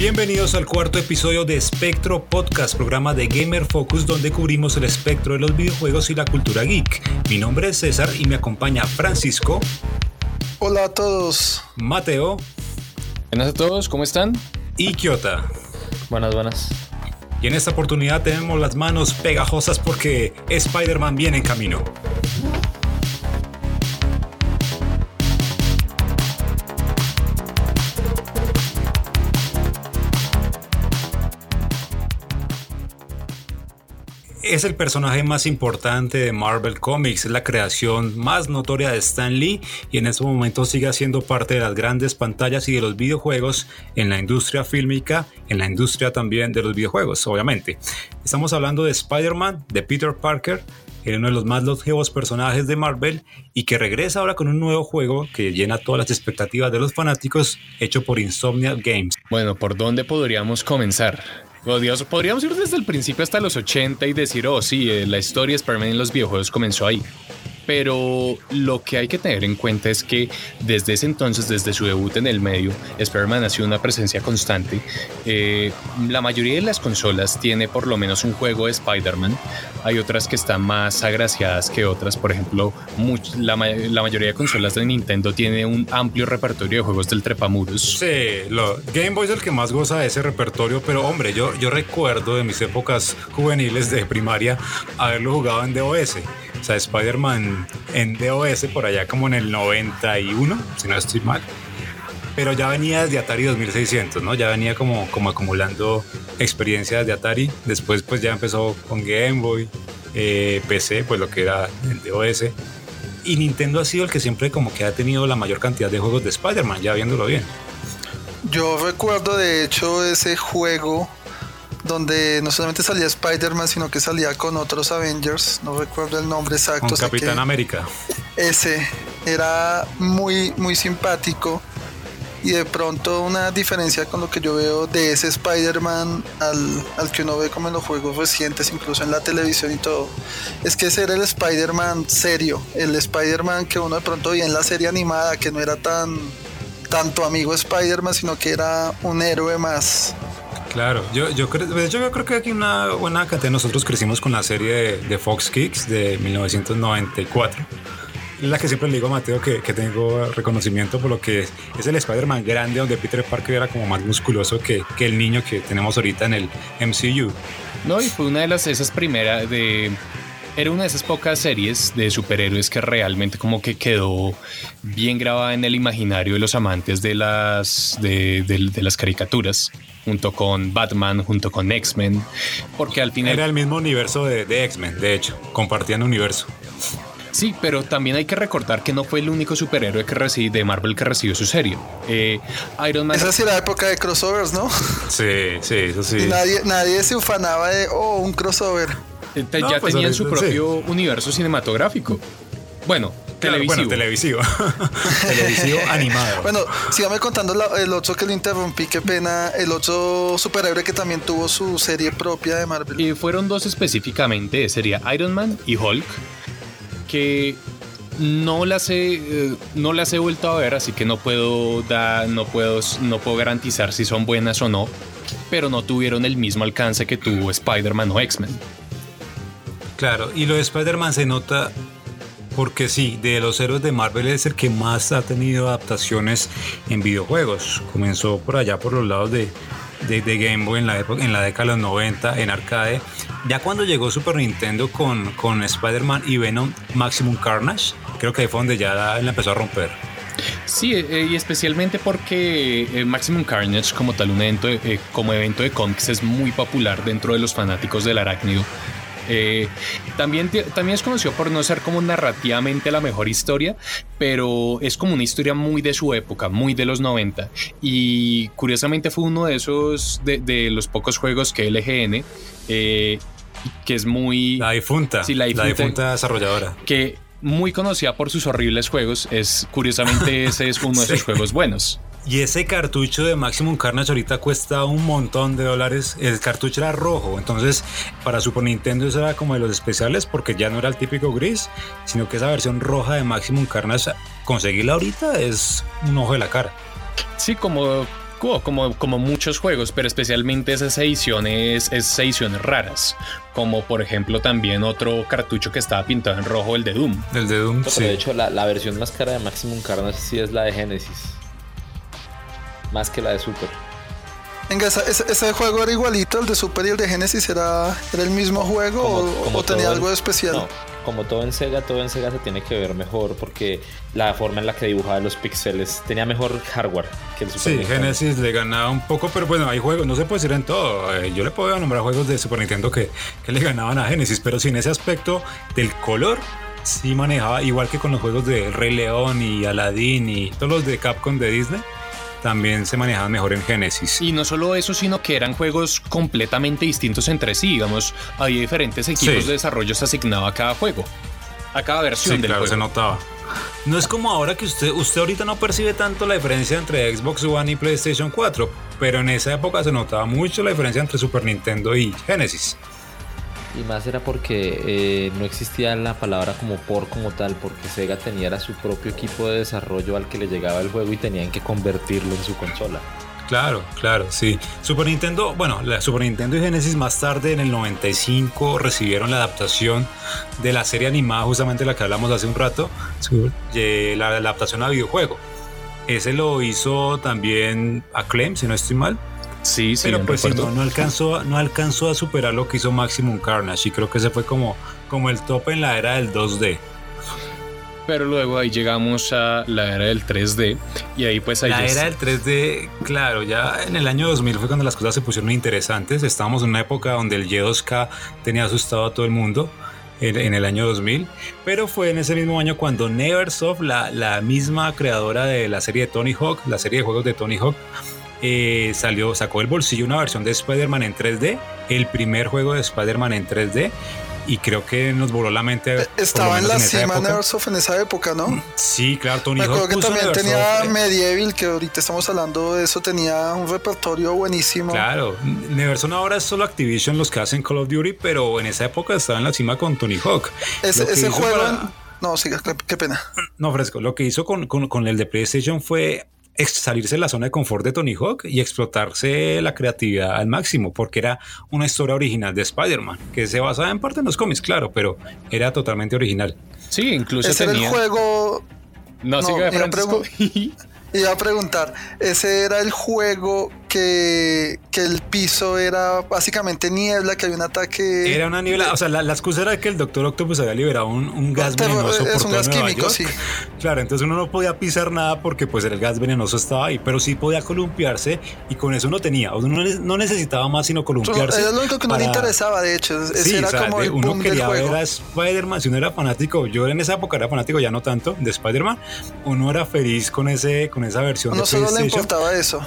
Bienvenidos al cuarto episodio de Spectro Podcast, programa de Gamer Focus donde cubrimos el espectro de los videojuegos y la cultura geek. Mi nombre es César y me acompaña Francisco. Hola a todos. Mateo. Buenas a todos, ¿cómo están? Y Kiota. Buenas, buenas. Y en esta oportunidad tenemos las manos pegajosas porque Spider-Man viene en camino. Es el personaje más importante de Marvel Comics, es la creación más notoria de Stan Lee y en este momento sigue siendo parte de las grandes pantallas y de los videojuegos en la industria fílmica, en la industria también de los videojuegos, obviamente. Estamos hablando de Spider-Man, de Peter Parker, uno de los más longevos personajes de Marvel y que regresa ahora con un nuevo juego que llena todas las expectativas de los fanáticos, hecho por Insomnia Games. Bueno, ¿por dónde podríamos comenzar? Podríamos ir desde el principio hasta los 80 y decir, oh, sí, eh, la historia de Spider-Man en los videojuegos comenzó ahí pero lo que hay que tener en cuenta es que desde ese entonces, desde su debut en el medio, Spider-Man ha sido una presencia constante. Eh, la mayoría de las consolas tiene por lo menos un juego de Spider-Man. Hay otras que están más agraciadas que otras. Por ejemplo, la, mayoría de consolas de Nintendo tiene un amplio repertorio de juegos del trepamuros. Sí, lo, Game Boy es el que más goza de ese repertorio, pero hombre, yo, yo recuerdo de mis épocas juveniles de primaria haberlo jugado en DOS. O sea, Spider-Man en DOS por allá como en el 91, si no estoy mal. Pero ya venía desde Atari 2600, ¿no? Ya venía como, como acumulando experiencias de Atari. Después pues ya empezó con Game Boy, eh, PC, pues lo que era el DOS. Y Nintendo ha sido el que siempre como que ha tenido la mayor cantidad de juegos de Spider-Man, ya viéndolo bien. Yo recuerdo de hecho ese juego donde no solamente salía Spider-Man, sino que salía con otros Avengers, no recuerdo el nombre exacto. Con Capitán América. Ese era muy, muy simpático. Y de pronto una diferencia con lo que yo veo de ese Spider-Man al, al, que uno ve como en los juegos recientes, incluso en la televisión y todo, es que ese era el Spider-Man serio, el Spider-Man que uno de pronto veía en la serie animada, que no era tan tanto amigo Spider-Man, sino que era un héroe más. Claro, yo, yo, creo, yo creo que aquí una buena cantidad. Nosotros crecimos con la serie de, Fox Kicks de 1994 la que siempre le digo a Mateo que, tengo reconocimiento por lo que es, el Spider-Man grande donde Peter Parker era como más musculoso que, que, el niño que tenemos ahorita en el MCU. No, y fue una de las esas primeras de era una de esas pocas series de superhéroes que realmente como que quedó bien grabada en el imaginario de los amantes de las, de, las caricaturas, junto con Batman, junto con X-Men, porque al final... Era el mismo universo de, de X-Men, de hecho, compartían universo. Sí, pero también hay que recordar que no fue el único superhéroe que de Marvel que recibió su serie. Eh, Iron Man. Esa sí la época de crossovers, ¿no? Sí, sí, eso sí. nadie, nadie se ufanaba de, oh, un crossover. Eh, ya pues, tenían su propio universo cinematográfico. Bueno, televisivo. Bueno, televisivo. televisivo animado. Bueno, sígame contando el otro que lo interrumpí, qué pena. El otro superhéroe que también tuvo su serie propia de Marvel. Y fueron dos específicamente, sería Iron Man y Hulk, que no las he, eh, no las he vuelto a ver, así que no puedo, dar, no, puedo, no puedo garantizar si son buenas o no, pero no tuvieron el mismo alcance que tuvo Spider-Man o X-Men. Claro, y lo de Spider-Man se nota porque sí, de los héroes de Marvel es el que más ha tenido adaptaciones en videojuegos. Comenzó por allá por los lados de, Game Boy en la, época, en la década de los 90, en arcade. Ya cuando llegó Super Nintendo con, con Spider-Man y Venom Maximum Carnage, creo que ahí fue donde ya la, empezó a romper. Sí, eh, y especialmente porque eh, Maximum Carnage como tal un evento, eh, como evento de cómics es muy popular dentro de los fanáticos del arácnido. Eh, también, también es conocido por no ser como narrativamente la mejor historia, pero es como una historia muy de su época, muy de los 90. Y curiosamente fue uno de esos, de, los pocos juegos que LGN, eh, que es muy... La difunta. Sí, la difunta, desarrolladora. Que muy conocida por sus horribles juegos, es curiosamente ese es uno de sus juegos buenos. Y ese cartucho de Maximum Carnage ahorita cuesta un montón de dólares. El cartucho era rojo, entonces para Super Nintendo eso era como de los especiales porque ya no era el típico gris, sino que esa versión roja de Maximum Carnage, conseguirla ahorita es un ojo de la cara. Sí, como como, como muchos juegos, pero especialmente esas ediciones, esas ediciones raras, como por ejemplo también otro cartucho que estaba pintado en rojo, el de Doom. El de Doom, sí. De hecho, la, versión más cara de Maximum Carnage sí es la de Genesis, más que la de Super. Venga, ese, juego era igualito, el de Super y el de Genesis, ¿era, era el mismo juego o, tenía algo especial? como todo en Sega, todo en Sega se tiene que ver mejor porque la forma en la que dibujaba los píxeles tenía mejor hardware que el Super Sí, Genesis le ganaba un poco, pero bueno, hay juegos, no se puede decir en todo. Eh, yo le puedo nombrar juegos de Super Nintendo que, que le ganaban a Genesis, pero sin ese aspecto del color, sí manejaba, igual que con los juegos de Rey León y Aladdin y todos los de Capcom de Disney también se manejaban mejor en Genesis. Y no solo eso, sino que eran juegos completamente distintos entre sí. Digamos, había diferentes equipos de desarrollo asignados a cada juego, a cada versión sí, del claro, juego. se notaba. No es como ahora que usted, usted ahorita no percibe tanto la diferencia entre Xbox One y PlayStation 4, pero en esa época se notaba mucho la diferencia entre Super Nintendo y Genesis. Y más era porque eh, no existía la palabra como por como tal, porque Sega tenía su propio equipo de desarrollo al que le llegaba el juego y tenían que convertirlo en su consola. Claro, claro, sí. Super Nintendo, bueno, la Super Nintendo y Genesis más tarde en el 95 recibieron la adaptación de la serie animada, justamente la que hablamos hace un rato, la, la adaptación a videojuego. Ese lo hizo también Acclaim, si no estoy mal. Sí, sí. Pero pues no, no, alcanzó, no alcanzó a superar lo que hizo Maximum Carnage y creo que ese fue como, como el top en la era del 2D. Pero luego ahí llegamos a la era del 3D y ahí pues ahí La era del 3D, claro, ya en el año 2000 fue cuando las cosas se pusieron interesantes. Estábamos en una época donde el Y2K tenía asustado a todo el mundo en, el año 2000, pero fue en ese mismo año cuando Neversoft, la, la misma creadora de la serie de Tony Hawk, la serie de juegos de Tony Hawk, eh, salió, sacó el bolsillo una versión de Spider-Man en 3D, el primer juego de Spider-Man en 3D. Y creo que nos voló la mente. Eh, estaba en la en cima Neversoft en esa época, ¿no? Sí, claro, Tony Me acuerdo que también tenía Medieval, que ahorita estamos hablando de eso, tenía un repertorio buenísimo. Claro, Neversoft ahora es solo Activision los que hacen Call of Duty, pero en esa época estaba en la cima con Tony Hawk. ese juego. No, sí, qué, pena. No, fresco. Lo que hizo con, con, con el de PlayStation fue salirse de la zona de confort de Tony Hawk y explotarse la creatividad al máximo, porque era una historia original de Spider-Man, que se basaba en parte en los cómics, claro, pero era totalmente original. Sí, incluso Ese tenía... el juego... No, sigue Francisco. Iba a preguntar, ese era el juego que, que, el piso era básicamente niebla, que había un ataque. Era una niebla, o sea, la, excusa era que el Doctor Octopus había liberado un, un gas venenoso. Es por un gas químico, sí. Claro, entonces uno no podía pisar nada porque pues el gas venenoso estaba ahí, pero sí podía columpiarse y con eso uno tenía, uno no necesitaba más sino columpiarse. Era lo único que no le interesaba, de hecho. Ese era como el uno quería del ver a Spider-Man, si uno era fanático, yo en esa época era fanático, ya no tanto, de Spider-Man, uno era feliz con ese con esa versión no de solo le importaba eso.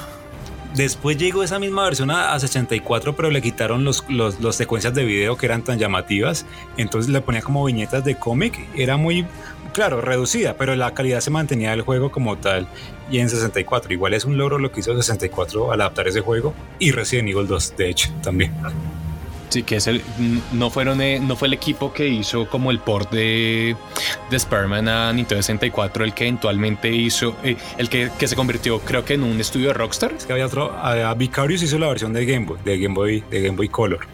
Después llegó esa misma versión a, 64, pero le quitaron los, los, secuencias de video que eran tan llamativas. Entonces le ponía como viñetas de cómic. Era muy, claro, reducida, pero la calidad se mantenía del juego como tal. Y en 64, igual es un logro lo que hizo 64 al adaptar ese juego. Y Resident Evil 2, de hecho, también. Sí, que es el, no, fueron, eh, no fue el equipo que hizo como el port de, de Spider-Man a Nintendo 64 el que eventualmente hizo, eh, el que, que, se convirtió creo que en un estudio de Rockstar. Es que había otro, a, Vicarious hizo la versión de Game Boy, de Game Boy, de Game Boy Color.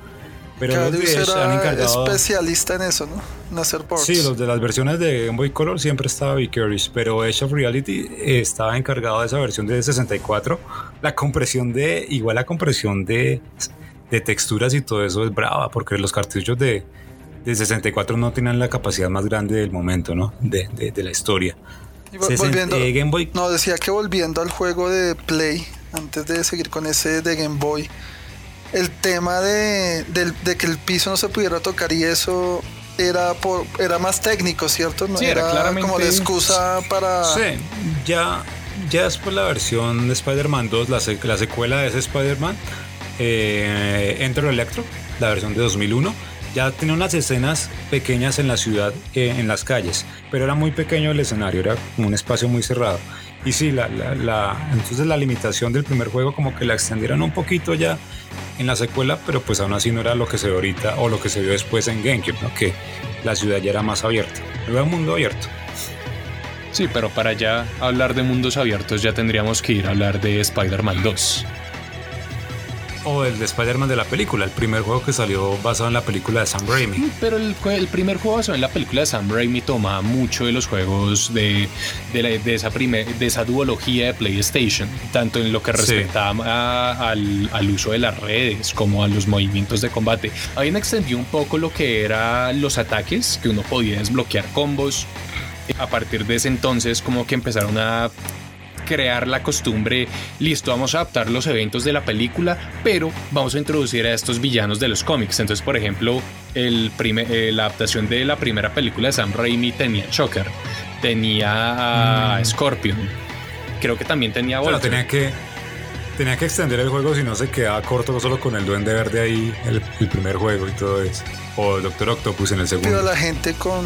Pero los de era encargado, especialista en eso, ¿no? En hacer ports. Sí, los de las versiones de Game Boy Color siempre estaba Vicarious, pero Edge of Reality estaba encargado de esa versión de 64. La compresión de, igual la compresión de de texturas y todo eso es brava, porque los cartuchos de, de 64 no tienen la capacidad más grande del momento, ¿no? De, de, la historia. volviendo, eh, Game Boy. No, decía que volviendo al juego de Play, antes de seguir con ese de Game Boy, el tema de, de, que el piso no se pudiera tocar y eso era por era más técnico, ¿cierto? No sí, era, claramente... como de excusa para. Sí, ya, ya después la versión de Spider-Man 2, la, la secuela de ese Spider-Man, eh, Enter Electro, la versión de 2001, ya tenía unas escenas pequeñas en la ciudad, eh, en las calles, pero era muy pequeño el escenario, era un espacio muy cerrado. Y sí, la, entonces la limitación del primer juego como que la extendieron un poquito ya en la secuela, pero pues aún así no era lo que se ve ahorita o lo que se vio después en GameCube, que la ciudad ya era más abierta, era un mundo abierto. Sí, pero para ya hablar de mundos abiertos ya tendríamos que ir a hablar de Spider-Man 2 o el de Spider-Man de la película, el primer juego que salió basado en la película de Sam Raimi. Mm, pero el, el primer juego basado en la película de Sam Raimi toma mucho de los juegos de, de, esa, primer, de esa duología de PlayStation, tanto en lo que respecta al, al, uso de las redes como a los movimientos de combate. Habían extendido un poco lo que eran los ataques, que uno podía desbloquear combos. A partir de ese entonces como que empezaron a crear la costumbre, listo, vamos a adaptar los eventos de la película, pero vamos a introducir a estos villanos de los cómics. Entonces, por ejemplo, el eh, la adaptación de la primera película de Sam Raimi tenía Choker, tenía a mm. Scorpion, creo que también tenía Pero tenía que tenía que extender el juego si no se quedaba corto solo con el duende verde ahí el, primer juego y todo eso o Doctor Octopus en el segundo pero la gente con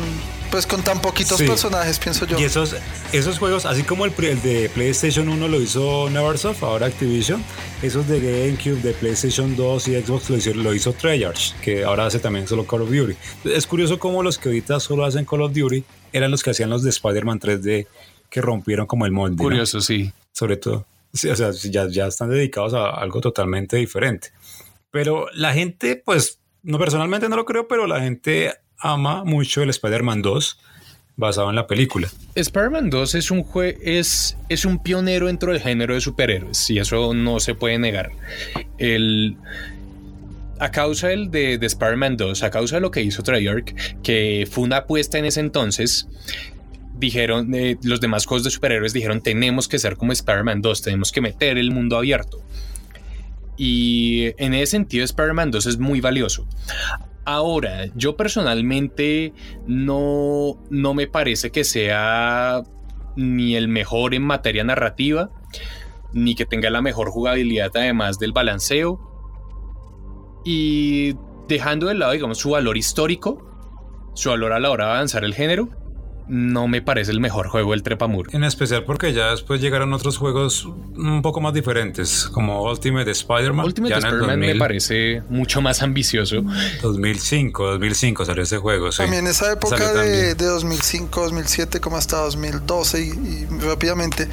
pues con tan poquitos personajes, pienso yo. Y esos, esos juegos, así como el, el, de PlayStation 1 lo hizo Neversoft, ahora Activision, esos de GameCube, de PlayStation 2 y Xbox lo hizo, lo hizo Treyarch, que ahora hace también solo Call of Duty. Es curioso cómo los que ahorita solo hacen Call of Duty eran los que hacían los de Spider-Man 3D que rompieron como el molde. Curioso, sí. Sobre todo. o sea, ya, ya están dedicados a algo totalmente diferente. Pero la gente, pues, no personalmente no lo creo, pero la gente ama mucho el Spider-Man 2 basado en la película. Spider-Man 2 es un, es, es un pionero dentro del género de superhéroes y eso no se puede negar. El, a causa del de, de Spider-Man 2, a causa de lo que hizo Treyarch, que fue una apuesta en ese entonces, dijeron, eh, los demás juegos de superhéroes dijeron, tenemos que ser como Spider-Man 2, tenemos que meter el mundo abierto. Y en ese sentido, Spider-Man 2 es muy valioso. Ahora, yo personalmente no, no me parece que sea ni el mejor en materia narrativa, ni que tenga la mejor jugabilidad además del balanceo. Y dejando de lado, digamos, su valor histórico, su valor a la hora de avanzar el género, no me parece el mejor juego el Trepamur. En especial porque ya después llegaron otros juegos un poco más diferentes, como Ultimate Spider-Man. Ultimate Spider-Man me parece mucho más ambicioso. 2005, 2005 salió ese juego, sí. También esa época de, 2005, 2007, como hasta 2012 y, rápidamente.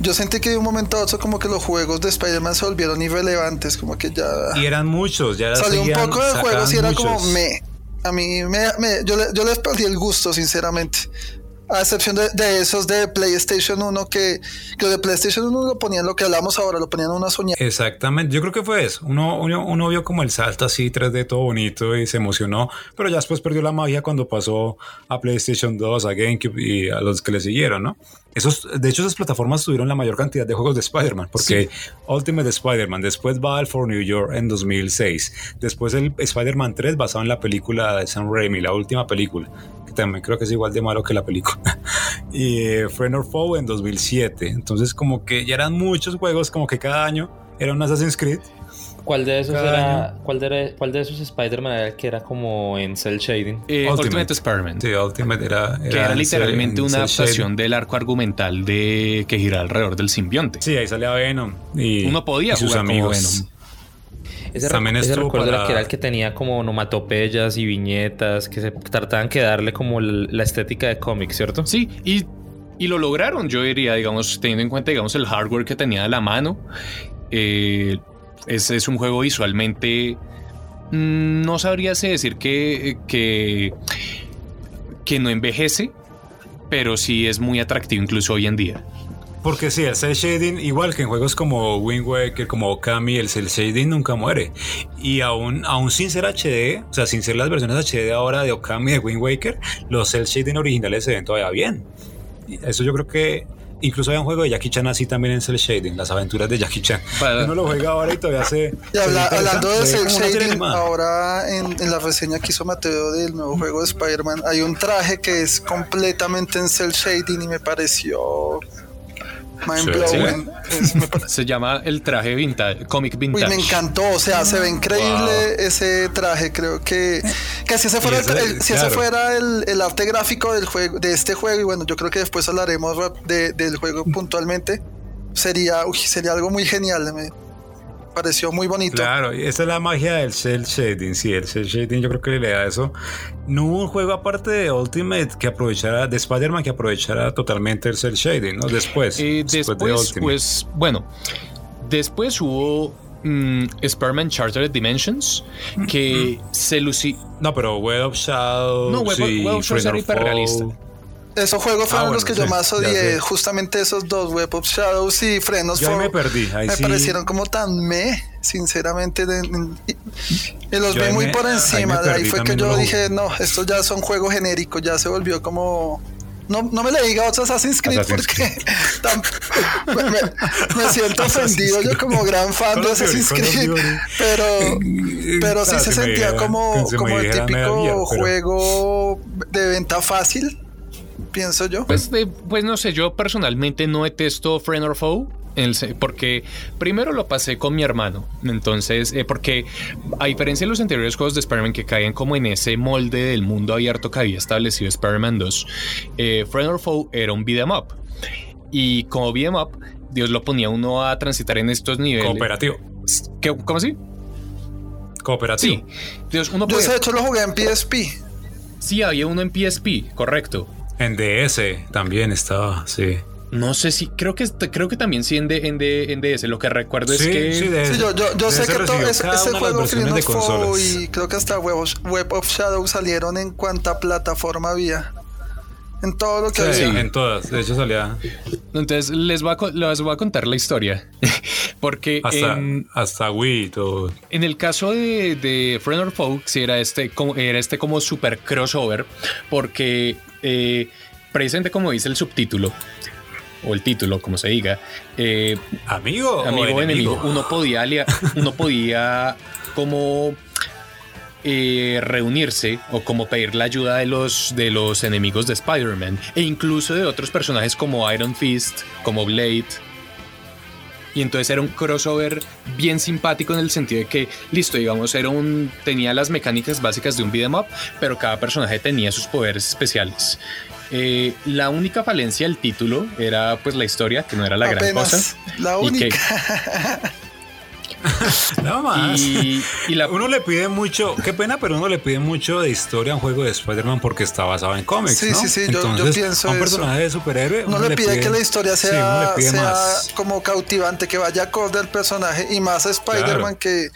Yo sentí que de un momento a otro como que los juegos de Spider-Man se volvieron irrelevantes, como que ya... Y eran muchos, ya Salió un poco de juegos y era como me a mí me, yo, yo les perdí el gusto, sinceramente. A excepción de, esos de PlayStation 1 que, que de PlayStation 1 lo ponían lo que hablamos ahora, lo ponían una soñada. Exactamente, yo creo que fue eso. Uno, uno, vio como el salto así 3D todo bonito y se emocionó, pero ya después perdió la magia cuando pasó a PlayStation 2, a GameCube y a los que le siguieron, ¿no? Esos, de hecho, esas plataformas tuvieron la mayor cantidad de juegos de Spider-Man, porque Ultimate Spider-Man, después Battle for New York en 2006, después el Spider-Man 3 basado en la película de Sam Raimi, la última película, también creo que es igual de malo que la película, y eh, Friend or Foe en 2007. Entonces, como que ya eran muchos juegos, como que cada año era un Assassin's Creed ¿Cuál de esos era, cuál de, cuál de esos Spider-Man era el que era como en cel shading? Eh, Ultimate. Spider-Man. Sí, Ultimate era, que era literalmente una adaptación del arco argumental de que gira alrededor del simbionte. Sí, ahí salía Venom y uno podía sus jugar amigos. como Venom. Ese, También ese recuerdo que era el que tenía como onomatopeyas y viñetas que se trataban que darle como la estética de cómic, ¿cierto? Sí, y, y, lo lograron, yo diría, digamos, teniendo en cuenta, digamos, el hardware que tenía a la mano. Eh, es, es un juego visualmente. Mm, no sabría decir que, que, que no envejece, pero sí es muy atractivo incluso hoy en día. Porque sí, el cel shading, igual que en juegos como Wind Waker, como Okami, el cel shading nunca muere. Y aún, aún sin ser HD, o sea, sin ser las versiones HD ahora de Okami, de Wind Waker, los cel shading originales se ven todavía bien. Eso yo creo que Incluso hay un juego de Jackie Chan así también en Cell Shading, las aventuras de Jackie Chan. Uno lo juega ahora y todavía se. Y hablando de Cell Shading, ahora en, la reseña que hizo Mateo del nuevo juego de Spider-Man, hay un traje que es completamente en Cell Shading y me pareció Se llama el traje vintage, comic vintage. me encantó, o sea, se ve increíble ese traje. Creo que, que si ese fuera, el, si ese fuera el, arte gráfico del juego, de este juego, y bueno, yo creo que después hablaremos del juego puntualmente, sería, sería algo muy genial. Pareció muy bonito. Claro, y esa es la magia del cel shading. Sí, el cel shading yo creo que le da eso. No hubo un juego aparte de Ultimate que aprovechara, de Spider-Man que aprovechara totalmente el cel shading, ¿no? Después. Eh, después, de después, Ultimate. pues, bueno, después hubo mm, Spider-Man Chartered Dimensions, que se lucí. No, pero Web of Shadows. No, Web of- y Web of Shadows era hiperrealista. Esos juegos fueron Ah, los bueno, que yo más odié. Justamente esos dos, Web of Shadows y Frenos Yo ahí me perdí, ahí me sí. parecieron como tan me, sinceramente. de- y, los Yo vi ahí muy me- por ahí encima. me de ahí fue que yo dije, no, estos ya son juegos genéricos, ya se volvió como. No, no me le diga otro Assassin's Creed Assassin's porque me, me- me siento ofendido yo como gran fan de Assassin's Creed, pero, pero sí Ah, se sentía como, como el típico miedo, pero- juego de venta fácil, pienso yo. Pues, de- pues no sé, yo personalmente no detesto Friend or Foe. porque primero lo pasé con mi hermano. Entonces, eh, porque a diferencia de los anteriores juegos de Spider-Man que caían como en ese molde del mundo abierto que había establecido Spider-Man 2, eh, Friend or Foe era un beat'em up. Y como beat'em up, Dios lo ponía uno a transitar en estos niveles. Cooperativo. ¿Qué- ¿Cómo así? Cooperativo. Sí. Dios, uno Yo de hecho lo jugué en PSP. Sí, había uno en PSP, correcto. En DS también estaba, sí. No sé si, creo que creo que también sí en, D- en, D- en DS. Lo que recuerdo es que sí, DS. Sí, yo, yo, yo sé que todo ese, ese juego de Foe y creo que hasta Web of, Web of Shadow salieron en cuanta plataforma había. En todo lo que Sí, había. en todas. De hecho salía Entonces les voy a, les voy a contar la historia. Porque hasta, en, hasta Wii y todo. en el caso de, de Friend or Foe, sí era este como, era este como super crossover. Porque eh, precisamente como dice el subtítulo, o el título, como se diga, eh, Amigo, amigo o enemigo. enemigo, uno podía, uno podía como eh, reunirse o como pedir la ayuda de los, de los enemigos de Spider-Man e incluso de otros personajes como Iron Fist, como Blade. Y entonces era un crossover bien simpático en el sentido de que, listo, digamos, era un, tenía las mecánicas básicas de un beat'em up, pero cada personaje tenía sus poderes especiales. Eh, la única falencia del título era pues la historia, que no era la gran Apenas cosa. la y que- única. Nada más. Y, y la, Uno le pide mucho, qué pena, pero uno le pide mucho de historia a un juego de Spider-Man porque está basado en cómics. Sí, ¿no? sí, sí, yo- yo Entonces, pienso a un eso. personaje de superhéroe. No uno le pide que la historia sí, uno sea, le pide sea más. como cautivante, que vaya acorde al personaje y más a Spider-Man Claro. que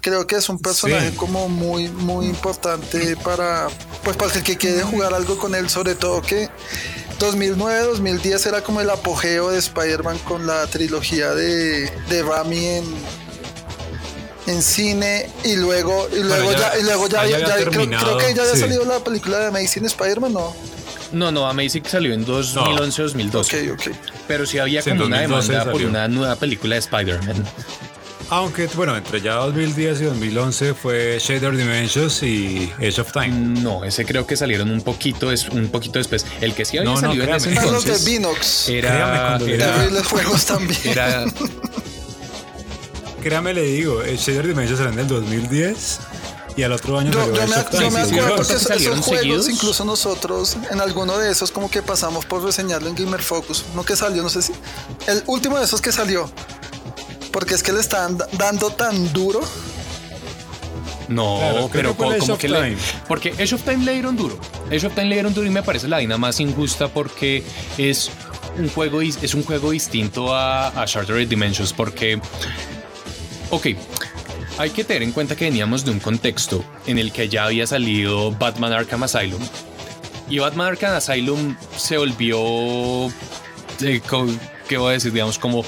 creo que es un personaje Sí. como muy muy importante para pues para el que quiere jugar algo con él, sobre todo que 2009-2010 era como el apogeo de Spider-Man con la trilogía de, de Rami en en cine y luego y luego ya- ya, y luego ya, creo, creo que ya había sí. salido la película de Amazing Spider-Man, ¿no? no, no, Amazing salió en 2011-2012. Ok, ok. Pero sí había Sí, como una 2012 demanda por una nueva película de Spider-Man. Aunque, bueno, entre ya 2010 y 2011 fue Shader Dimensions y Age of Time. No, ese creo que salieron un poquito, es, un poquito después. El que sí había No, no, salido en ese. Están los de entonces Vinox. Créame era, le era, Terribles juegos también. era, Créame, le digo, el Shader Dimensions salió en el 2010 y al otro año Yo, yo me, of yo me sí, sí, acuerdo los que que esos, esos juegos, seguidos. incluso nosotros, en alguno de esos, como que pasamos por reseñarlo en Gamer Focus. No que salió, no sé si. El último de esos que salió. Porque es que le están da- dando tan duro. No, Claro, pero como Age que le, Time. porque Age of Time le dieron duro. Age of Time le dieron duro y me parece la vaina más injusta porque es un juego es un juego distinto a, a Shattered Dimensions porque ok hay que tener en cuenta que veníamos de un contexto en el que ya había salido Batman Arkham Asylum y Batman Arkham Asylum se volvió eh, ¿qué voy a decir? Digamos, como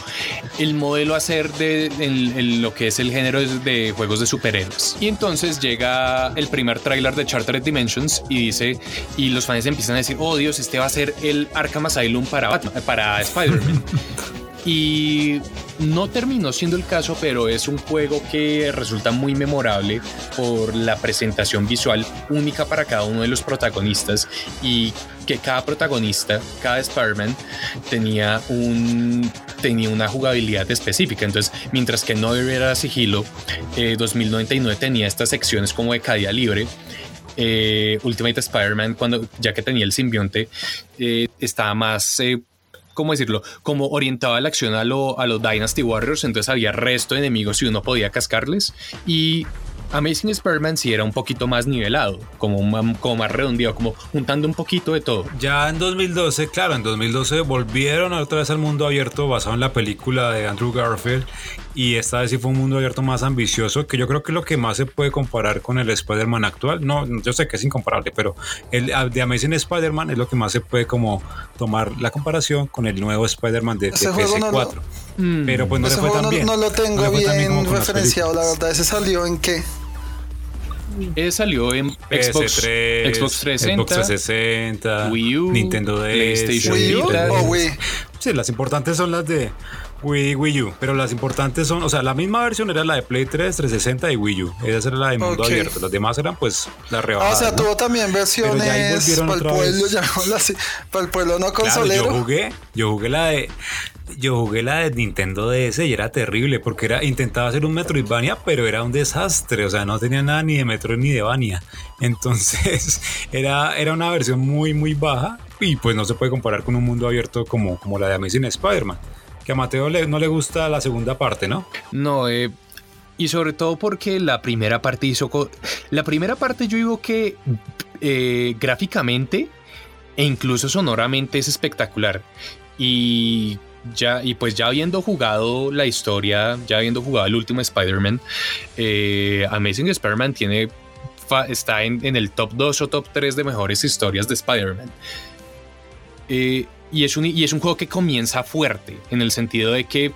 el modelo a hacer de en- en lo que es el género de, de juegos de superhéroes. Y entonces llega el primer tráiler de Chartered Dimensions y dice, y los fans empiezan a decir, oh Dios, este va a ser el Arkham Asylum para, Batman- para Spider-Man. Y no terminó siendo el caso, pero es un juego que resulta muy memorable por la presentación visual única para cada uno de los protagonistas y que cada protagonista, cada Spider-Man tenía un tenía una jugabilidad específica. Entonces, mientras que no era sigilo, eh, 2099 tenía estas secciones como de caída libre. eh, Ultimate Spider-Man, cuando ya que tenía el simbionte, eh, estaba más eh, ¿cómo decirlo? Como orientaba la acción a, lo, a los Dynasty Warriors, entonces había resto de enemigos y uno podía cascarles. Y Amazing Spider-Man sí era un poquito más nivelado, como, como más redondeado, como juntando un poquito de todo. Ya en 2012, claro, en 2012 volvieron otra vez al mundo abierto basado en la película de Andrew Garfield y esta vez sí fue un mundo abierto más ambicioso, que yo creo que es lo que más se puede comparar con el Spider-Man actual. No, yo sé que es incomparable, pero el de Amazing Spider-Man es lo que más se puede como tomar la comparación con el nuevo Spider-Man de, PS4. Mm. Pero pues no se fue tan bien. No, lo tengo bien referenciado, la verdad. ¿Ese salió en qué? Ese salió en Xbox, 3, Xbox 360, Xbox 360, Wii U, Nintendo DS, PlayStation Wii U, o Wii. Sí, las importantes son las de Wii, Wii U, pero las importantes son, o sea, la misma versión era la de Play 3, 360 y Wii U. Esa era la de mundo abierto. Las demás eran pues la rebajadas. Ah, o sea, tuvo también versiones para el pueblo, para el pueblo no consolero. yo jugué, yo jugué la de yo jugué la de Nintendo DS y era terrible porque era intentaba hacer un Metroidvania, pero era un desastre, o sea, no tenía nada ni de Metro ni de Vania. Entonces, era, era una versión muy muy baja y pues no se puede comparar con un mundo abierto como, como la de Amazing Spider-Man que a Mateo no le gusta la segunda parte, ¿no? No, eh, y sobre todo porque la primera parte hizo... La primera parte yo digo que eh, gráficamente e incluso sonoramente es espectacular. Y ya, y pues ya habiendo jugado la historia, ya habiendo jugado el último Spider-Man, eh, Amazing Spider-Man tiene, está en, el top 2 o top 3 de mejores historias de Spider-Man. Eh, y es, un, y es un juego que comienza fuerte, en el sentido de que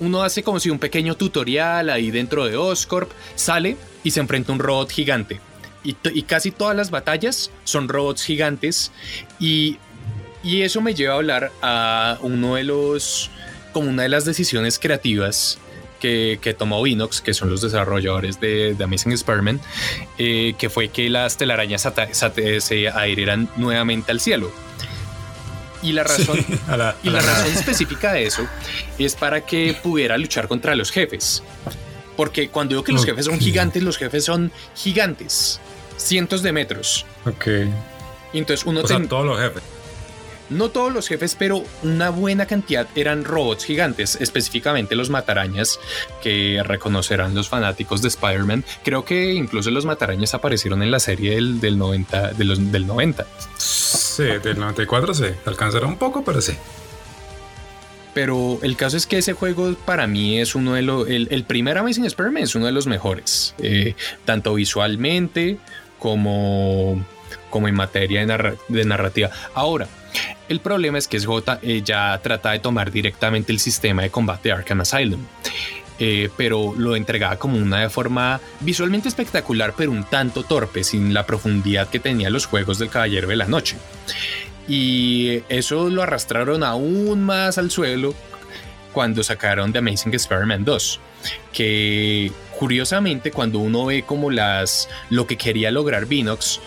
uno hace como si un pequeño tutorial ahí dentro de Oscorp, sale y se enfrenta a un robot gigante. Y, casi todas las batallas son robots gigantes y, y, eso me lleva a hablar a uno de los, como una de las decisiones creativas que, que tomó Vinox, que son los desarrolladores de, de Amazing Spider-Man, eh, que fue que las telarañas se adhirieran nuevamente al cielo. Y la razón, y la, razón específica de eso es para que pudiera luchar contra los jefes. Porque cuando digo que los jefes son gigantes, los jefes son gigantes. Cientos de metros. Ok. Y entonces uno... O sea, todos los jefes. No todos los jefes, pero una buena cantidad eran robots gigantes, específicamente los matarañas, que reconocerán los fanáticos de Spider-Man. Creo que incluso los matarañas aparecieron en la serie del, del 90, de los, del 90. Sí, del 94 sí. Alcanzará un poco, pero sí. Pero el caso es que ese juego para mí es uno de los. El, primer Amazing Spider-Man es uno de los mejores. Eh, tanto visualmente como, como en materia de, narrativa. Ahora, el problema es que J eh, ya trata de tomar directamente el sistema de combate de Arkham Asylum. Eh, pero lo entregaba como una forma visualmente espectacular, pero un tanto torpe, sin la profundidad que tenía los juegos del Caballero de la Noche. Y eso lo arrastraron aún más al suelo cuando sacaron The Amazing Experiment 2, que curiosamente cuando uno ve como las lo que quería lograr Vinox,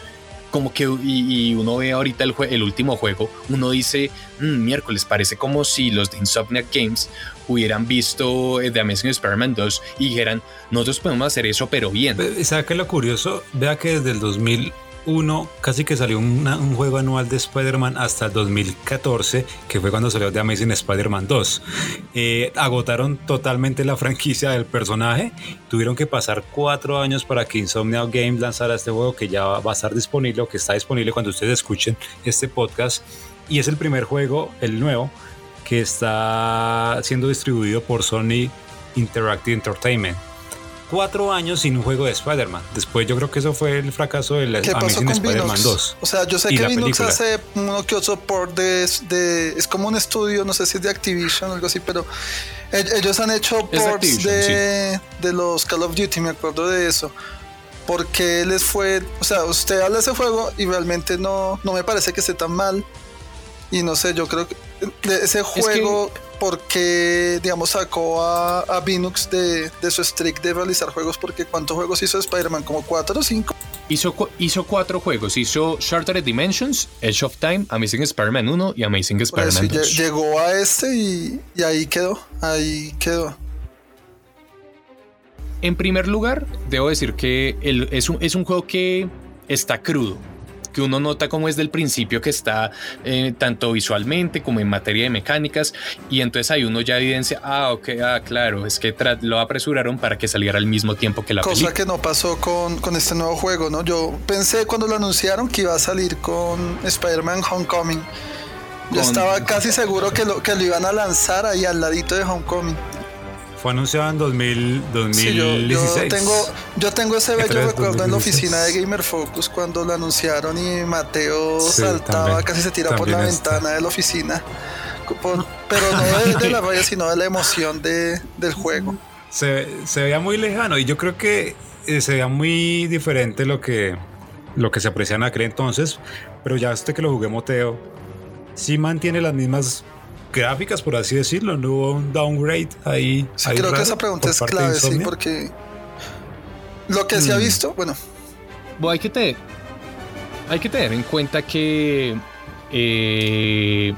como que y, uno ve ahorita el, el último juego, uno dice, mm, miércoles, parece como si los de Insomniac Games hubieran visto eh, The Amazing Spider-Man 2 y dijeran, nosotros podemos hacer eso, pero bien. ¿Sabe qué lo curioso? Vea que desde el 2001 casi que salió un juego anual de Spider-Man hasta el 2014, que fue cuando salió The Amazing Spider-Man 2. Eh, agotaron totalmente la franquicia del personaje. Tuvieron que pasar cuatro años para que Insomniac Games lanzara este juego que ya va a estar disponible o que está disponible cuando ustedes escuchen este podcast. Y es el primer juego, el nuevo, que está siendo distribuido por Sony Interactive Entertainment. Cuatro años sin un juego de Spider-Man. Después yo creo que eso fue el fracaso de la Amazing Spider-Man 2. O sea, yo sé que Linux hace uno que otro port de, de, Es como un estudio, no sé si es de Activision o algo así, pero ellos han hecho ports de, de los Call of Duty, me acuerdo de eso porque les fue, o sea, usted habla de ese juego y realmente no, no me parece que esté tan mal. Y no sé, yo creo que ese juego, porque, digamos, sacó a, a Linux de, su streak de realizar juegos, porque ¿cuántos juegos hizo Spider-Man? ¿Como cuatro o cinco? Hizo, hizo cuatro juegos, hizo Shattered Dimensions, Edge of Time, Amazing Spider-Man 1 y Amazing Spider-Man 2. Llegó a este y, ahí quedó, ahí quedó. En primer lugar, debo decir que es, un, es un juego que está crudo que uno nota como es del principio que está eh, tanto visualmente como en materia de mecánicas y entonces ahí uno ya evidencia, ah, ok, ah, claro, es que lo apresuraron para que saliera al mismo tiempo que la Cosa que no pasó con, con este nuevo juego, ¿no? Yo pensé cuando lo anunciaron que iba a salir con Spider-Man Homecoming. Yo estaba casi seguro que lo, que lo iban a lanzar ahí al ladito de Homecoming. Fue anunciado en 2000, 2016. yo, tengo, yo tengo ese bello recuerdo en la oficina de Gamer Focus cuando lo anunciaron y Mateo saltaba, casi se tira por la ventana de la oficina. pero no de, la raya, sino de la emoción de, del juego. Se, se veía muy lejano y yo creo que eh, se veía muy diferente lo que, lo que se aprecia en aquel entonces, pero ya este que lo jugué Moteo, sí mantiene las mismas gráficas, por así decirlo, no hubo un downgrade ahí. creo que esa pregunta es clave, sí, porque lo que se ha mm. visto, bueno. bueno hay, que te, hay que tener en cuenta que eh,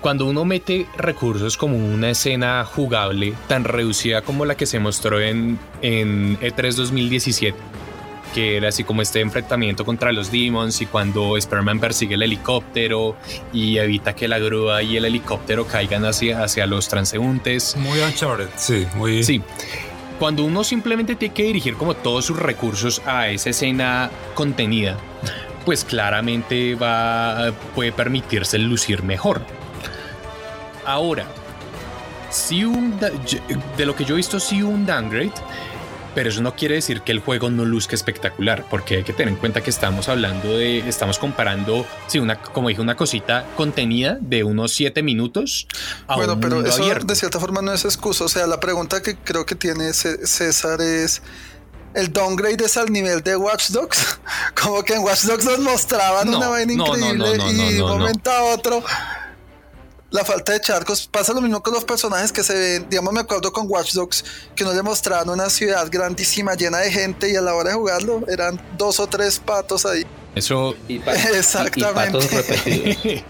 cuando uno mete recursos como una escena jugable tan reducida como la que se mostró en, en E3 2017, que era así como este enfrentamiento contra los demons y cuando Spider-Man persigue el helicóptero y evita que la grúa y el helicóptero caigan hacia, hacia los transeúntes. Muy Uncharted, sí, muy... Sí. Cuando uno simplemente tiene que dirigir como todos sus recursos a esa escena contenida, pues claramente va, puede permitirse lucir mejor. Ahora, si un, de lo que yo he visto, si un downgrade, pero eso no quiere decir que el juego no luzca espectacular, porque hay que tener en cuenta que estamos hablando de, estamos comparando, sí, una, como dije, una cosita contenida de unos 7 minutos. A bueno, pero eso de cierta forma no es excusa. O sea, la pregunta que creo que tiene César es. El downgrade es al nivel de Watch Dogs. Como que en Watch Dogs nos mostraban una vaina increíble y de un momento a otro la falta de charcos. Pasa lo mismo con los personajes que se ven. Digamos, me acuerdo con Watch Dogs que nos demostraron una ciudad grandísima llena de gente y a la hora de jugarlo eran dos o tres patos ahí. Eso. Exactamente.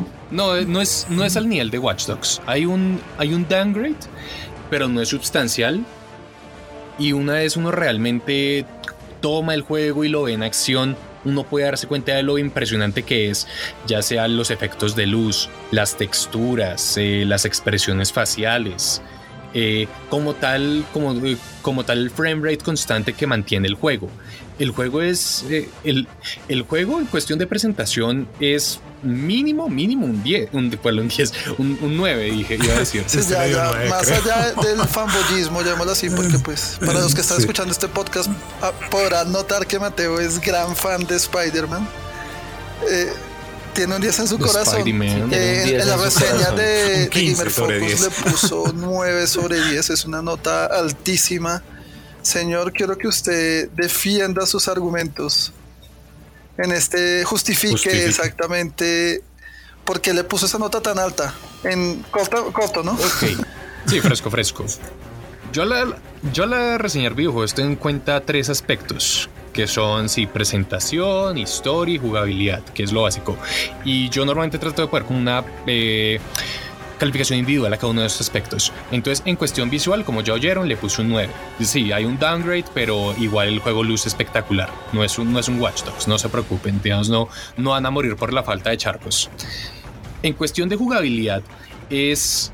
no, no es, no es al nivel de Watch Dogs. Hay un, hay un downgrade, pero no es sustancial. Y una vez uno realmente toma el juego y lo ve en acción, uno puede darse cuenta de lo impresionante que es, ya sean los efectos de luz, las texturas, eh, las expresiones faciales, eh, como tal, como, eh, como tal frame rate constante que mantiene el juego. El juego es, el, el juego en cuestión de presentación es mínimo, mínimo un 10, un, un 10, un, 9, dije, iba a decir. más allá del fanboyismo, llamémoslo así, porque pues para los que están escuchando este podcast ah, podrán notar que Mateo es gran fan de Spider-Man. Eh, tiene un 10 en su corazón. Eh, en, la reseña de, de Gamer Focus le puso 9 sobre 10, es una nota altísima. Señor, quiero que usted defienda sus argumentos en este justifique, exactamente por qué le puso esa nota tan alta. En corto, corto ¿no? Ok. Sí, fresco, fresco. Yo la, yo la reseñar videojuegos tengo en cuenta tres aspectos, que son sí, presentación, historia y jugabilidad, que es lo básico. Y yo normalmente trato de poner con una eh, calificación individual a cada uno de estos aspectos. Entonces, en cuestión visual, como ya oyeron, le puse un 9. Sí, hay un downgrade, pero igual el juego luce espectacular. No es un, no es un Watch Dogs, no se preocupen, digamos, no, no van a morir por la falta de charcos. En cuestión de jugabilidad, es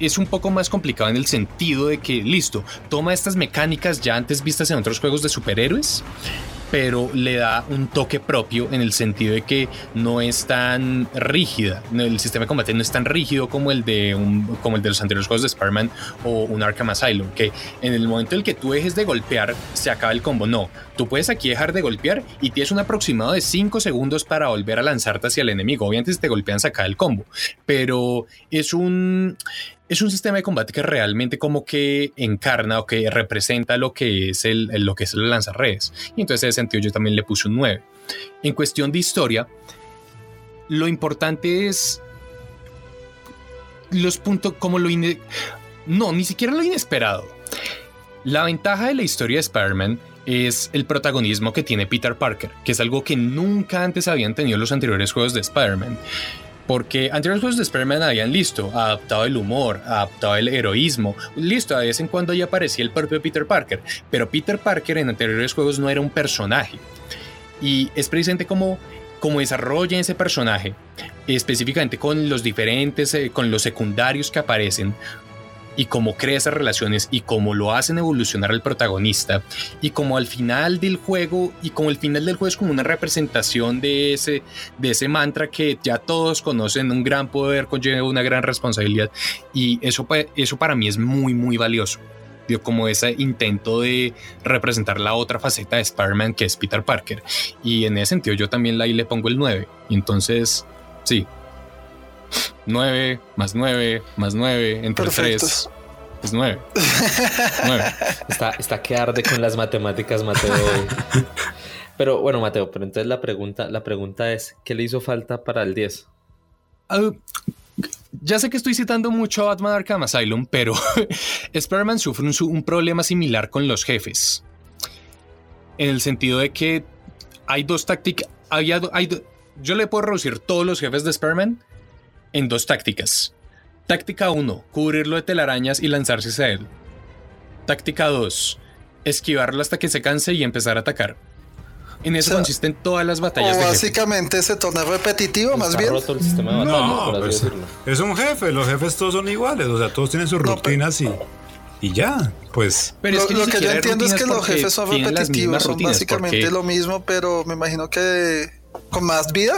es un poco más complicado en el sentido de que, listo, toma estas mecánicas ya antes vistas en otros juegos de superhéroes pero le da un toque propio en el sentido de que no es tan rígida. El sistema de combate no es tan rígido como el de, como el de los anteriores juegos de Spider-Man o un Arkham Asylum, que en el momento en el que tú dejes de golpear, se acaba el combo. No, tú puedes aquí dejar de golpear y tienes un aproximado de 5 segundos para volver a lanzarte hacia el enemigo. Obviamente, si te golpean, se acaba el combo, pero es un es un sistema de combate que realmente como que encarna o que representa lo que es el, lo que es. Y entonces en ese sentido yo también le puse un 9. En cuestión de historia, lo importante es los puntos como lo... no, ni siquiera lo inesperado. La ventaja de la historia de Spider-Man es el protagonismo que tiene Peter Parker, que es algo que nunca antes habían tenido los anteriores juegos de Spider-Man. Porque anteriores juegos de Spider-Man habían listo, adaptado el humor, adaptado el heroísmo, listo, de vez en cuando ya aparecía el propio Peter Parker, pero Peter Parker en anteriores juegos no era un personaje. Y es precisamente como cómo desarrollan ese personaje, específicamente con los diferentes, eh, con los secundarios que aparecen, y cómo crea esas relaciones y cómo lo hacen evolucionar al protagonista y como al final del juego y como el final del juego es como una representación de ese de ese mantra que ya todos conocen un gran poder conlleva una gran responsabilidad y eso eso para mí es muy muy valioso. Como ese intento de representar la otra faceta de Spider-Man que es Peter Parker y en ese sentido yo también ahí le pongo el 9 y entonces sí 9 más 9 más 9 entre 3 es 9. Está, está que arde con las matemáticas, Mateo. Pero bueno, Mateo, pero entonces la pregunta, la pregunta es, ¿qué le hizo falta para el 10? Ah, ya sé que estoy citando mucho a Batman Arkham Asylum, pero Spider-Man sufre un, problema similar con los jefes. En el sentido de que hay dos tácticas. yo le puedo reducir todos los jefes de Spider-Man en dos tácticas. Táctica 1. Cubrirlo de telarañas y lanzarse hacia él. Táctica 2. Esquivarlo hasta que se canse y empezar a atacar. En eso consisten todas las batallas. O básicamente se torna repetitivo, más bien. Roto el sistema de no, pues, es un jefe. Los jefes todos son iguales. O sea, todos tienen sus rutinas y, y ya. Pues. Pero lo, que, yo entiendo es que los jefes son repetitivos. Son básicamente lo mismo, pero me imagino que con más vida.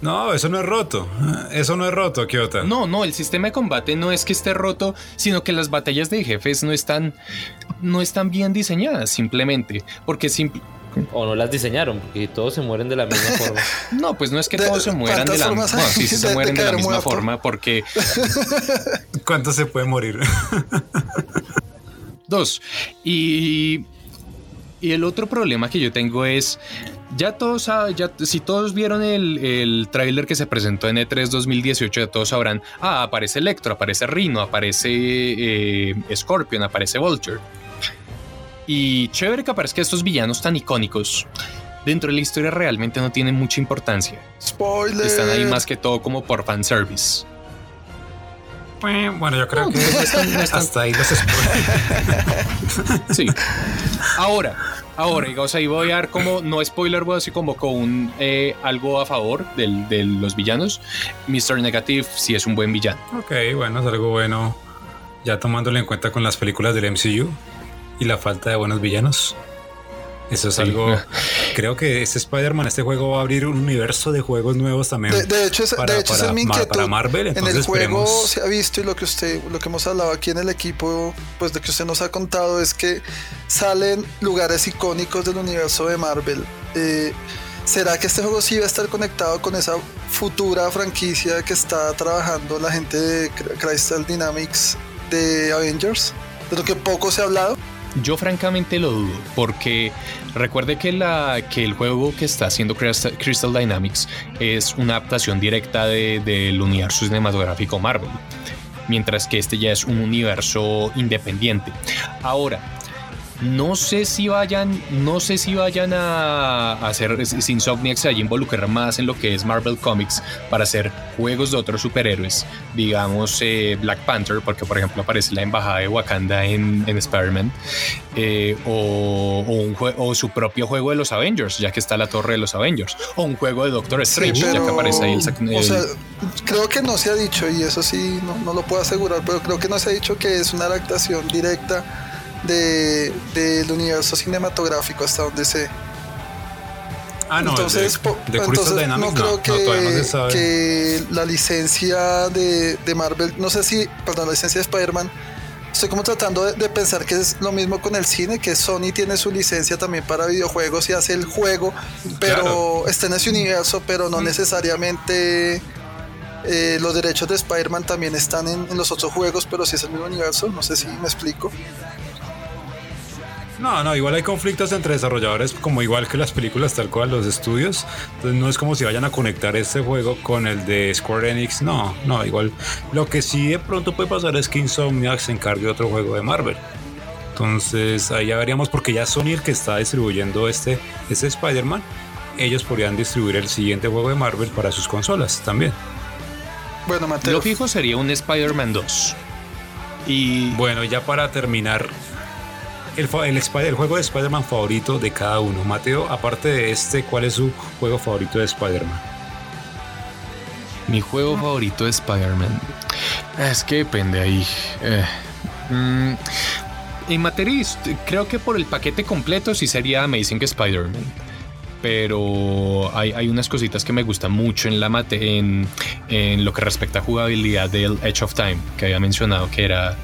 No, eso no es roto. Eso no es roto, Kyoto. No, no, el sistema de combate no es que esté roto, sino que las batallas de jefes no están, no están bien diseñadas, simplemente. Porque o no las diseñaron, porque todos se mueren de la misma forma. No, pues no es que todos se mueran de la misma forma. sí, sí se mueren de, la misma forma, porque. ¿Cuántos se puede morir? Dos. Y. Y el otro problema que yo tengo es ya todos, ya, si todos vieron el, el tráiler que se presentó en E3 2018, ya todos sabrán, ah, aparece Electro, aparece Rhino, aparece eh, Scorpion, aparece Vulture. Y chévere que aparezcan estos villanos tan icónicos. Dentro de la historia realmente no tienen mucha importancia. Spoiler. Están ahí más que todo como por fanservice. Bueno, yo creo que hasta ahí los spoilers. sí. Ahora, Ahora, digamos, ahí voy a dar como, no spoiler, voy a decir como con un, eh, algo a favor de los villanos. Mr. Negative sí es un buen villano. Ok, bueno, es algo bueno. Ya tomándolo en cuenta con las películas del MCU y la falta de buenos villanos. Eso es algo. Creo que este Spider-Man, este juego va a abrir un universo de juegos nuevos también. De, hecho, es, para, de hecho para, mi para Marvel. en el juego se ha visto y lo que usted, lo que hemos hablado aquí en el equipo, pues de que usted nos ha contado es que salen lugares icónicos del universo de Marvel. Eh, ¿Será que este juego sí va a estar conectado con esa futura franquicia que está trabajando la gente de Crystal Dynamics de Avengers? De lo que poco se ha hablado. Yo francamente lo dudo, porque recuerde que, la, que el juego que está haciendo Crystal, Dynamics es una adaptación directa del universo cinematográfico Marvel, mientras que este ya es un universo independiente. Ahora, no sé si vayan, no sé si vayan a, hacer, si Insomniac se vaya a involucrar más en lo que es Marvel Comics para hacer juegos de otros superhéroes, digamos eh, Black Panther, porque por ejemplo aparece la embajada de Wakanda en, en Spider-Man, eh, o, un o su propio juego de los Avengers, ya que está la torre de los Avengers, o un juego de Doctor Strange, ya que aparece ahí el, O sea, creo que no se ha dicho, y eso sí, no, no lo puedo asegurar, pero creo que no se ha dicho que es una adaptación directa de, del universo cinematográfico hasta donde sé. Ah, no, entonces, entonces no creo que, la licencia de, de, Marvel, no sé si, perdón, la licencia de Spider-Man, estoy como tratando de, pensar que es lo mismo con el cine, que Sony tiene su licencia también para videojuegos y hace el juego, pero está en ese universo, pero no necesariamente eh, los derechos de Spider-Man también están en, en, los otros juegos, pero si es el mismo universo, no sé si me explico. No, no, igual hay conflictos entre desarrolladores, como igual que las películas, tal cual, los estudios. Entonces no es como si vayan a conectar este juego con el de Square Enix. No, no, igual. Lo que sí de pronto puede pasar es que Insomniac se encargue de otro juego de Marvel. Entonces ahí ya veríamos, porque ya Sony el que está distribuyendo este, este Spider-Man, ellos podrían distribuir el siguiente juego de Marvel para sus consolas también. Bueno, Mateo. Lo fijo sería un Spider-Man 2. Y bueno, ya para terminar, el, el, juego de Spider-Man favorito de cada uno. Mateo, aparte de este, ¿cuál es su juego favorito de Spider-Man? Mi juego favorito de Spider-Man. Es que depende ahí. Eh, mm, en materia, creo que por el paquete completo sí sería Amazing Spider-Man. Pero hay, hay, unas cositas que me gustan mucho en, la mate, en, en lo que respecta a jugabilidad del Edge of Time, que había mencionado que era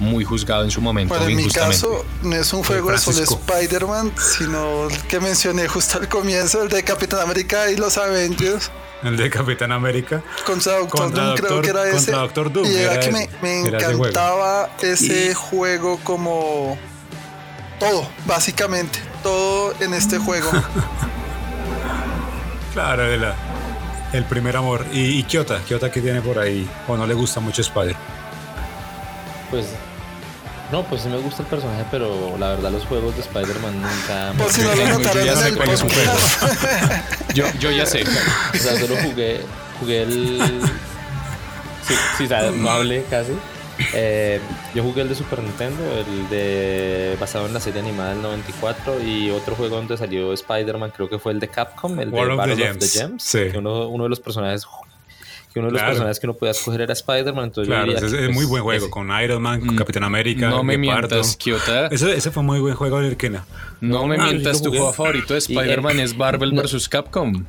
muy juzgado en su momento. Bueno, en mi caso no es un juego de solo Spider-Man, sino el que mencioné justo al comienzo, el de Capitán América y los Avengers. El de Capitán América. Contra Doctor Doom, creo que era ese. Doctor Doom, y era, que me, me encantaba ese, juego como todo, básicamente. Todo en este juego. claro, el, el primer amor. ¿Y, y Kiota? ¿Kiota qué tiene por ahí? ¿O no le gusta mucho Spider? Pues no, pues sí me gusta el personaje, pero la verdad los juegos de Spider-Man nunca... Pues si no lo notaron yo ya sé cuál es un juego. yo, yo ya sé. O sea, solo jugué, jugué el... Sí, sí, o sea, no hablé casi. Eh, yo jugué el de Super Nintendo, el de basado en la serie animada del 94 y otro juego donde salió Spider-Man, creo que fue el de Capcom, el de Battle of the Gems. Sí. Que uno, uno de los personajes que uno de los personajes que no podía escoger era Spider-Man. Entonces claro, es, es muy buen juego con Iron Man, con Capitán América. No me mientas. Ese, ese fue muy buen juego del Kena. No, no me mientas, tu juego favorito de Spider-Man es Marvel no. vs. Capcom.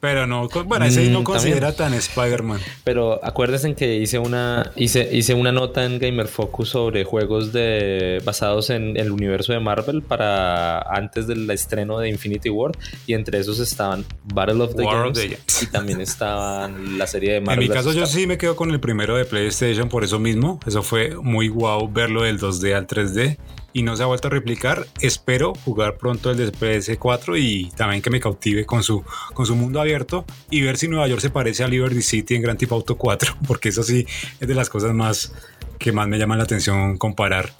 Pero no, bueno, ese no considera tan Spider-Man. Pero acuérdense que hice una, hice, hice una nota en Gamer Focus sobre juegos de, basados en el universo de Marvel para antes del estreno de Infinity War. Y entre esos estaban Battle of the, Games, of the Games, y también estaban la serie de Marvel. En mi caso, yo sí me quedo con el primero de PlayStation por eso mismo. Eso fue muy guau verlo del 2D al 3D y no se ha vuelto a replicar. Espero jugar pronto el de PS4 y también que me cautive con su, con su mundo abierto y ver si Nueva York se parece a Liberty City en Grand Theft Auto 4, porque eso sí es de las cosas más que más me llaman la atención comparar.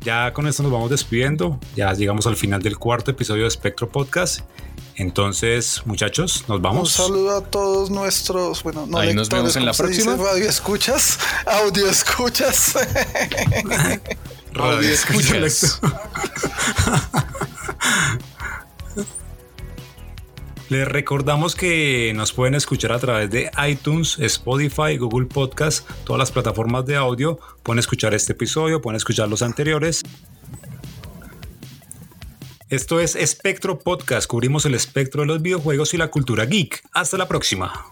Ya con esto nos vamos despidiendo, ya llegamos al final del cuarto episodio de Spectro Podcast. Entonces, muchachos, nos vamos. Un saludo a todos nuestros, bueno, no Ahí nos vemos en la próxima. Radio escuchas, audio escuchas. Radio escuchas. Les recordamos que nos pueden escuchar a través de iTunes, Spotify, Google Podcast, todas las plataformas de audio. Pueden escuchar este episodio, pueden escuchar los anteriores. Esto es Espectro Podcast. Cubrimos el espectro de los videojuegos y la cultura geek. Hasta la próxima.